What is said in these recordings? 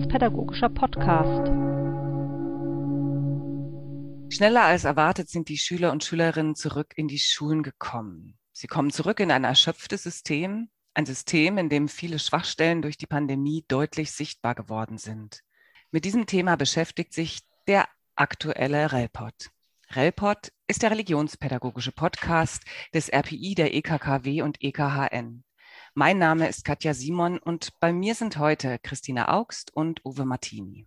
religionspädagogischer Podcast. Schneller als erwartet sind die Schüler und Schülerinnen zurück in die Schulen gekommen. Sie kommen zurück in ein erschöpftes System, ein System, in dem viele Schwachstellen durch die Pandemie deutlich sichtbar geworden sind. Mit diesem Thema beschäftigt sich der aktuelle Relpot. Relpot ist der religionspädagogische Podcast des RPI der EKKW und EKHN. Mein Name ist Katja Simon und bei mir sind heute Christina Augst und Uwe Martini.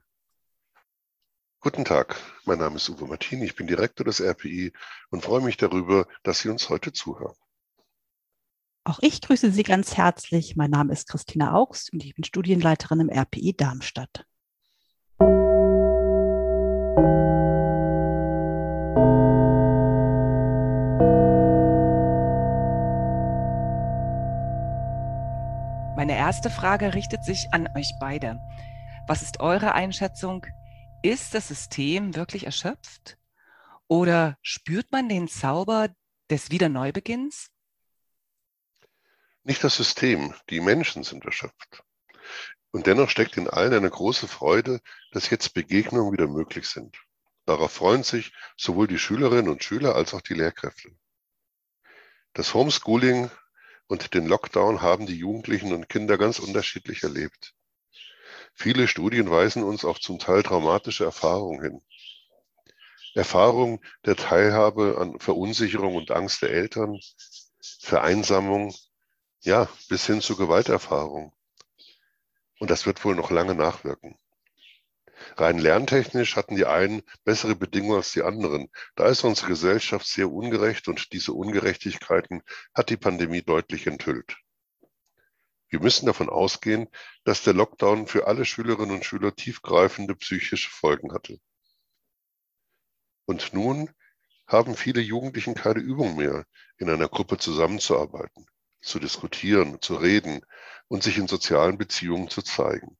Guten Tag, mein Name ist Uwe Martini, ich bin Direktor des RPI und freue mich darüber, dass Sie uns heute zuhören. Auch ich grüße Sie ganz herzlich. Mein Name ist Christina Augst und ich bin Studienleiterin im RPI Darmstadt. Meine erste Frage richtet sich an euch beide. Was ist eure Einschätzung? Ist das System wirklich erschöpft? Oder spürt man den Zauber des Wiederneubeginns? Nicht das System, die Menschen sind erschöpft. Und dennoch steckt in allen eine große Freude, dass jetzt Begegnungen wieder möglich sind. Darauf freuen sich sowohl die Schülerinnen und Schüler als auch die Lehrkräfte. Das Homeschooling und den Lockdown haben die Jugendlichen und Kinder ganz unterschiedlich erlebt. Viele Studien weisen uns auf zum Teil traumatische Erfahrungen hin. Erfahrungen der Teilhabe an Verunsicherung und Angst der Eltern, Vereinsamung, ja, bis hin zu Gewalterfahrung. Und das wird wohl noch lange nachwirken. Rein lerntechnisch hatten die einen bessere Bedingungen als die anderen. Da ist unsere Gesellschaft sehr ungerecht und diese Ungerechtigkeiten hat die Pandemie deutlich enthüllt. Wir müssen davon ausgehen, dass der Lockdown für alle Schülerinnen und Schüler tiefgreifende psychische Folgen hatte. Und nun haben viele Jugendlichen keine Übung mehr, in einer Gruppe zusammenzuarbeiten, zu diskutieren, zu reden und sich in sozialen Beziehungen zu zeigen.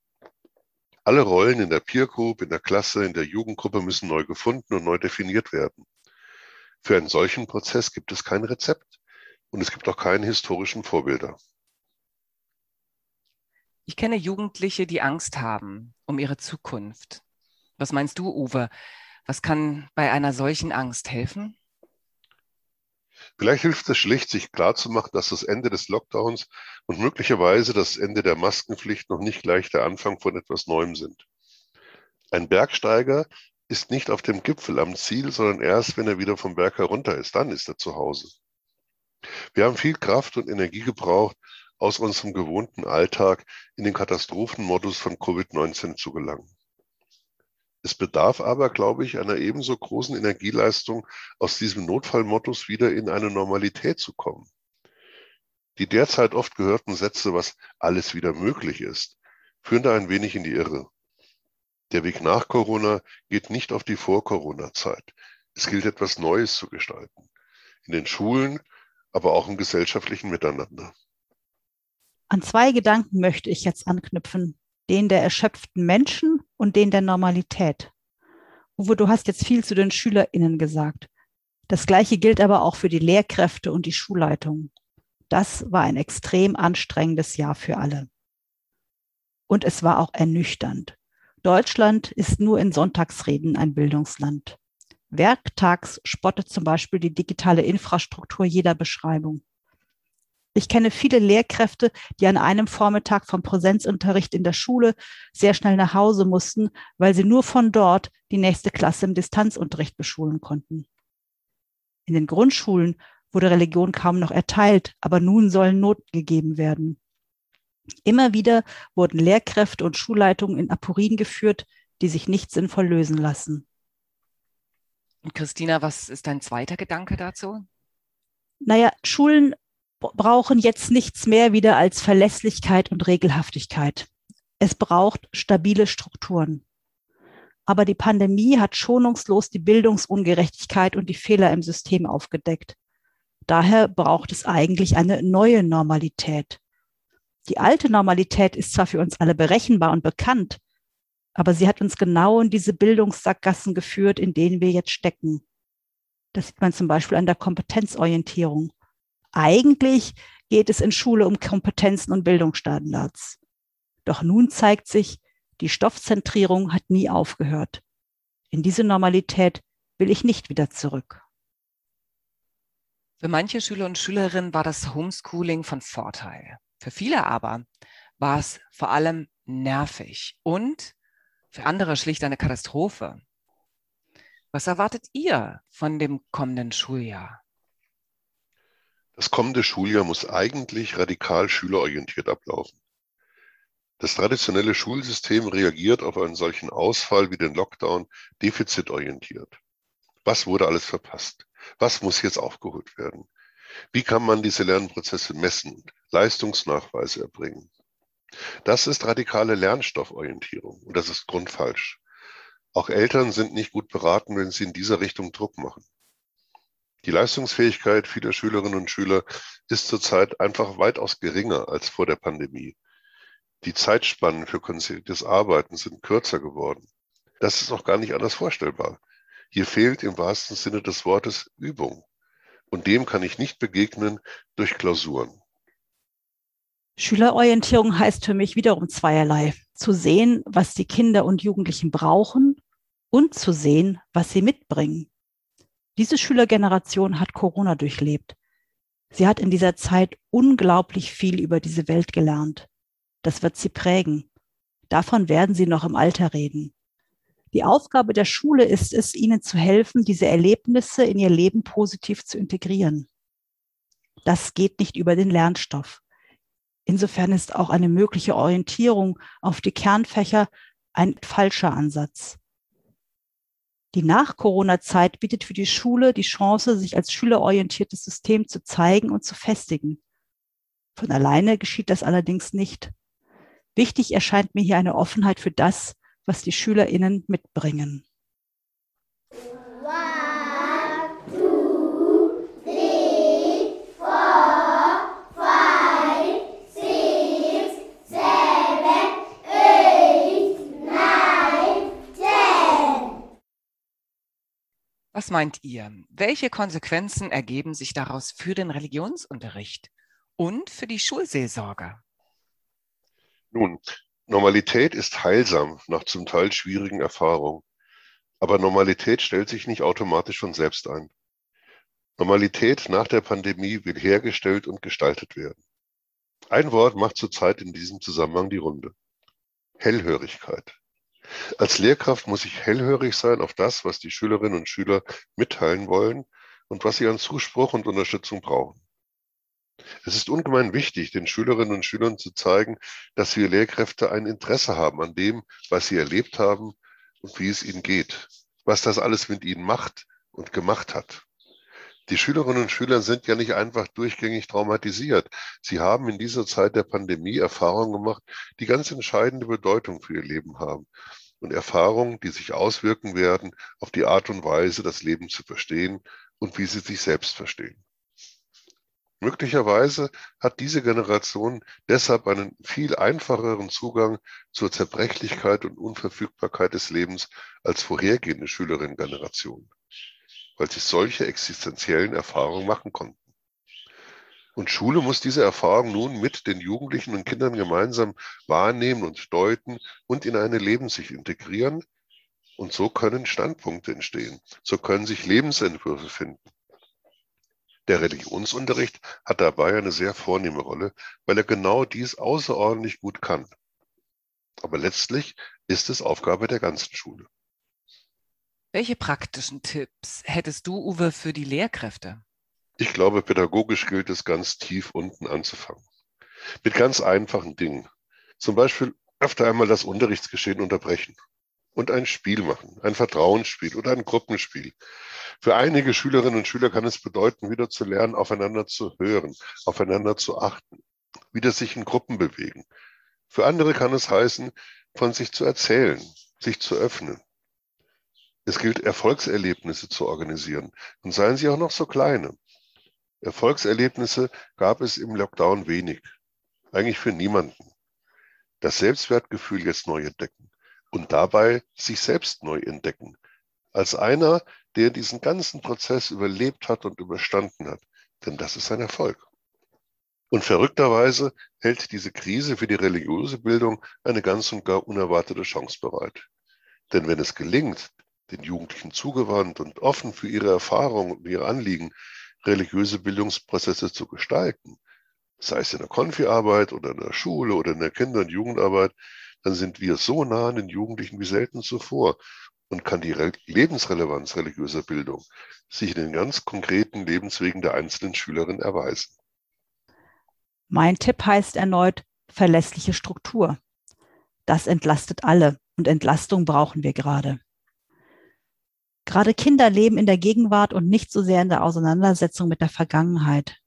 Alle Rollen in der Peer Group, in der Klasse, in der Jugendgruppe müssen neu gefunden und neu definiert werden. Für einen solchen Prozess gibt es kein Rezept und es gibt auch keine historischen Vorbilder. Ich kenne Jugendliche, die Angst haben um ihre Zukunft. Was meinst du, Uwe? Was kann bei einer solchen Angst helfen? Vielleicht hilft es schlicht, sich klarzumachen, dass das Ende des Lockdowns und möglicherweise das Ende der Maskenpflicht noch nicht gleich der Anfang von etwas Neuem sind. Ein Bergsteiger ist nicht auf dem Gipfel am Ziel, sondern erst, wenn er wieder vom Berg herunter ist, dann ist er zu Hause. Wir haben viel Kraft und Energie gebraucht, aus unserem gewohnten Alltag in den Katastrophenmodus von Covid-19 zu gelangen. Es bedarf aber, glaube ich, einer ebenso großen Energieleistung, aus diesem Notfallmodus wieder in eine Normalität zu kommen. Die derzeit oft gehörten Sätze, was alles wieder möglich ist, führen da ein wenig in die Irre. Der Weg nach Corona geht nicht auf die Vor-Corona-Zeit. Es gilt etwas Neues zu gestalten. In den Schulen, aber auch im gesellschaftlichen Miteinander. An zwei Gedanken möchte ich jetzt anknüpfen den der erschöpften Menschen und den der Normalität. Uwe, du hast jetzt viel zu den SchülerInnen gesagt. Das Gleiche gilt aber auch für die Lehrkräfte und die Schulleitung. Das war ein extrem anstrengendes Jahr für alle. Und es war auch ernüchternd. Deutschland ist nur in Sonntagsreden ein Bildungsland. Werktags spottet zum Beispiel die digitale Infrastruktur jeder Beschreibung. Ich kenne viele Lehrkräfte, die an einem Vormittag vom Präsenzunterricht in der Schule sehr schnell nach Hause mussten, weil sie nur von dort die nächste Klasse im Distanzunterricht beschulen konnten. In den Grundschulen wurde Religion kaum noch erteilt, aber nun sollen Noten gegeben werden. Immer wieder wurden Lehrkräfte und Schulleitungen in Aporien geführt, die sich nicht sinnvoll lösen lassen. Und Christina, was ist dein zweiter Gedanke dazu? Naja, Schulen brauchen jetzt nichts mehr wieder als Verlässlichkeit und Regelhaftigkeit. Es braucht stabile Strukturen. Aber die Pandemie hat schonungslos die Bildungsungerechtigkeit und die Fehler im System aufgedeckt. Daher braucht es eigentlich eine neue Normalität. Die alte Normalität ist zwar für uns alle berechenbar und bekannt, aber sie hat uns genau in diese Bildungssackgassen geführt, in denen wir jetzt stecken. Das sieht man zum Beispiel an der Kompetenzorientierung. Eigentlich geht es in Schule um Kompetenzen und Bildungsstandards. Doch nun zeigt sich, Die Stoffzentrierung hat nie aufgehört. In diese Normalität will ich nicht wieder zurück. Für manche Schüler und Schülerinnen war das Homeschooling von Vorteil. Für viele aber war es vor allem nervig und für andere schlicht eine Katastrophe. Was erwartet ihr von dem kommenden Schuljahr? Das kommende Schuljahr muss eigentlich radikal schülerorientiert ablaufen. Das traditionelle Schulsystem reagiert auf einen solchen Ausfall wie den Lockdown defizitorientiert. Was wurde alles verpasst? Was muss jetzt aufgeholt werden? Wie kann man diese Lernprozesse messen, Leistungsnachweise erbringen? Das ist radikale Lernstofforientierung und das ist grundfalsch. Auch Eltern sind nicht gut beraten, wenn sie in dieser Richtung Druck machen. Die Leistungsfähigkeit vieler Schülerinnen und Schüler ist zurzeit einfach weitaus geringer als vor der Pandemie. Die Zeitspannen für konzentriertes Arbeiten sind kürzer geworden. Das ist auch gar nicht anders vorstellbar. Hier fehlt im wahrsten Sinne des Wortes Übung. Und dem kann ich nicht begegnen durch Klausuren. Schülerorientierung heißt für mich wiederum zweierlei. Zu sehen, was die Kinder und Jugendlichen brauchen und zu sehen, was sie mitbringen. Diese Schülergeneration hat Corona durchlebt. Sie hat in dieser Zeit unglaublich viel über diese Welt gelernt. Das wird sie prägen. Davon werden sie noch im Alter reden. Die Aufgabe der Schule ist es, ihnen zu helfen, diese Erlebnisse in ihr Leben positiv zu integrieren. Das geht nicht über den Lernstoff. Insofern ist auch eine mögliche Orientierung auf die Kernfächer ein falscher Ansatz. Die Nach-Corona-Zeit bietet für die Schule die Chance, sich als schülerorientiertes System zu zeigen und zu festigen. Von alleine geschieht das allerdings nicht. Wichtig erscheint mir hier eine Offenheit für das, was die SchülerInnen mitbringen. Was meint ihr? Welche Konsequenzen ergeben sich daraus für den Religionsunterricht und für die Schulseelsorge? Nun, Normalität ist heilsam nach zum Teil schwierigen Erfahrungen. Aber Normalität stellt sich nicht automatisch von selbst ein. Normalität nach der Pandemie will hergestellt und gestaltet werden. Ein Wort macht zurzeit in diesem Zusammenhang die Runde. Hellhörigkeit. Als Lehrkraft muss ich hellhörig sein auf das, was die Schülerinnen und Schüler mitteilen wollen und was sie an Zuspruch und Unterstützung brauchen. Es ist ungemein wichtig, den Schülerinnen und Schülern zu zeigen, dass wir Lehrkräfte ein Interesse haben an dem, was sie erlebt haben und wie es ihnen geht, was das alles mit ihnen macht und gemacht hat. Die Schülerinnen und Schüler sind ja nicht einfach durchgängig traumatisiert. Sie haben in dieser Zeit der Pandemie Erfahrungen gemacht, die ganz entscheidende Bedeutung für ihr Leben haben. Und Erfahrungen, die sich auswirken werden auf die Art und Weise, das Leben zu verstehen und wie sie sich selbst verstehen. Möglicherweise hat diese Generation deshalb einen viel einfacheren Zugang zur Zerbrechlichkeit und Unverfügbarkeit des Lebens als vorhergehende Schülerinnengenerationen weil sie solche existenziellen Erfahrungen machen konnten. Und Schule muss diese Erfahrung nun mit den Jugendlichen und Kindern gemeinsam wahrnehmen und deuten und in eine Lebenssicht integrieren. Und so können Standpunkte entstehen. So können sich Lebensentwürfe finden. Der Religionsunterricht hat dabei eine sehr vornehme Rolle, weil er genau dies außerordentlich gut kann. Aber letztlich ist es Aufgabe der ganzen Schule. Welche praktischen Tipps hättest du, Uwe, für die Lehrkräfte? Ich glaube, pädagogisch gilt es ganz tief unten anzufangen. Mit ganz einfachen Dingen. Zum Beispiel öfter einmal das Unterrichtsgeschehen unterbrechen und ein Spiel machen, ein Vertrauensspiel oder ein Gruppenspiel. Für einige Schülerinnen und Schüler kann es bedeuten, wieder zu lernen, aufeinander zu hören, aufeinander zu achten, wieder sich in Gruppen bewegen. Für andere kann es heißen, von sich zu erzählen, sich zu öffnen, es gilt, Erfolgserlebnisse zu organisieren. Und seien sie auch noch so kleine. Erfolgserlebnisse gab es im Lockdown wenig. Eigentlich für niemanden. Das Selbstwertgefühl jetzt neu entdecken und dabei sich selbst neu entdecken. Als einer, der diesen ganzen Prozess überlebt hat und überstanden hat. Denn das ist ein Erfolg. Und verrückterweise hält diese Krise für die religiöse Bildung eine ganz und gar unerwartete Chance bereit. Denn wenn es gelingt, den Jugendlichen zugewandt und offen für ihre Erfahrungen und ihre Anliegen religiöse Bildungsprozesse zu gestalten, sei es in der Konfi-Arbeit oder in der Schule oder in der Kinder- und Jugendarbeit, dann sind wir so nah an den Jugendlichen wie selten zuvor und kann die Lebensrelevanz religiöser Bildung sich in den ganz konkreten Lebenswegen der einzelnen Schülerin erweisen. Mein Tipp heißt erneut verlässliche Struktur. Das entlastet alle und Entlastung brauchen wir gerade. Gerade Kinder leben in der Gegenwart und nicht so sehr in der Auseinandersetzung mit der Vergangenheit.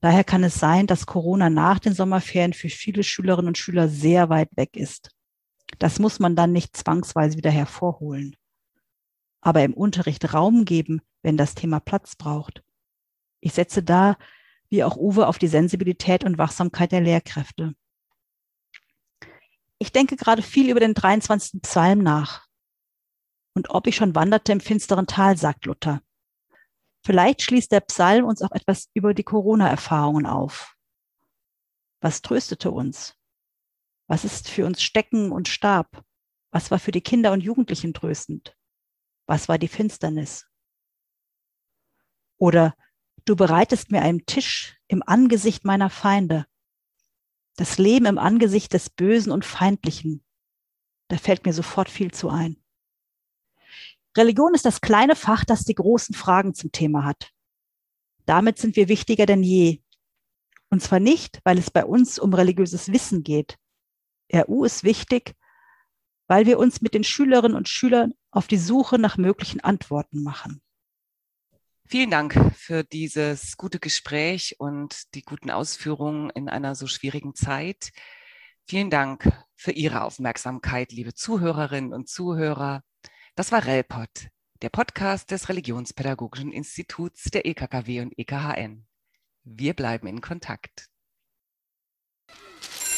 Daher kann es sein, dass Corona nach den Sommerferien für viele Schülerinnen und Schüler sehr weit weg ist. Das muss man dann nicht zwangsweise wieder hervorholen. Aber im Unterricht Raum geben, wenn das Thema Platz braucht. Ich setze da wie auch Uwe auf die Sensibilität und Wachsamkeit der Lehrkräfte. Ich denke gerade viel über den 23. Psalm nach. Und ob ich schon wanderte im finsteren Tal, sagt Luther. Vielleicht schließt der Psalm uns auch etwas über die Corona-Erfahrungen auf. Was tröstete uns? Was ist für uns Stecken und Stab? Was war für die Kinder und Jugendlichen tröstend? Was war die Finsternis? Oder Du bereitest mir einen Tisch im Angesicht meiner Feinde. Das Leben im Angesicht des Bösen und Feindlichen. Da fällt mir sofort viel zu ein. Religion ist das kleine Fach, das die großen Fragen zum Thema hat. Damit sind wir wichtiger denn je. Und zwar nicht, weil es bei uns um religiöses Wissen geht. RU ist wichtig, weil wir uns mit den Schülerinnen und Schülern auf die Suche nach möglichen Antworten machen. Vielen Dank für dieses gute Gespräch und die guten Ausführungen in einer so schwierigen Zeit. Vielen Dank für Ihre Aufmerksamkeit, liebe Zuhörerinnen und Zuhörer. Das war RELPOD, der Podcast des Religionspädagogischen Instituts der EKKW und EKHN. Wir bleiben in Kontakt. Ah!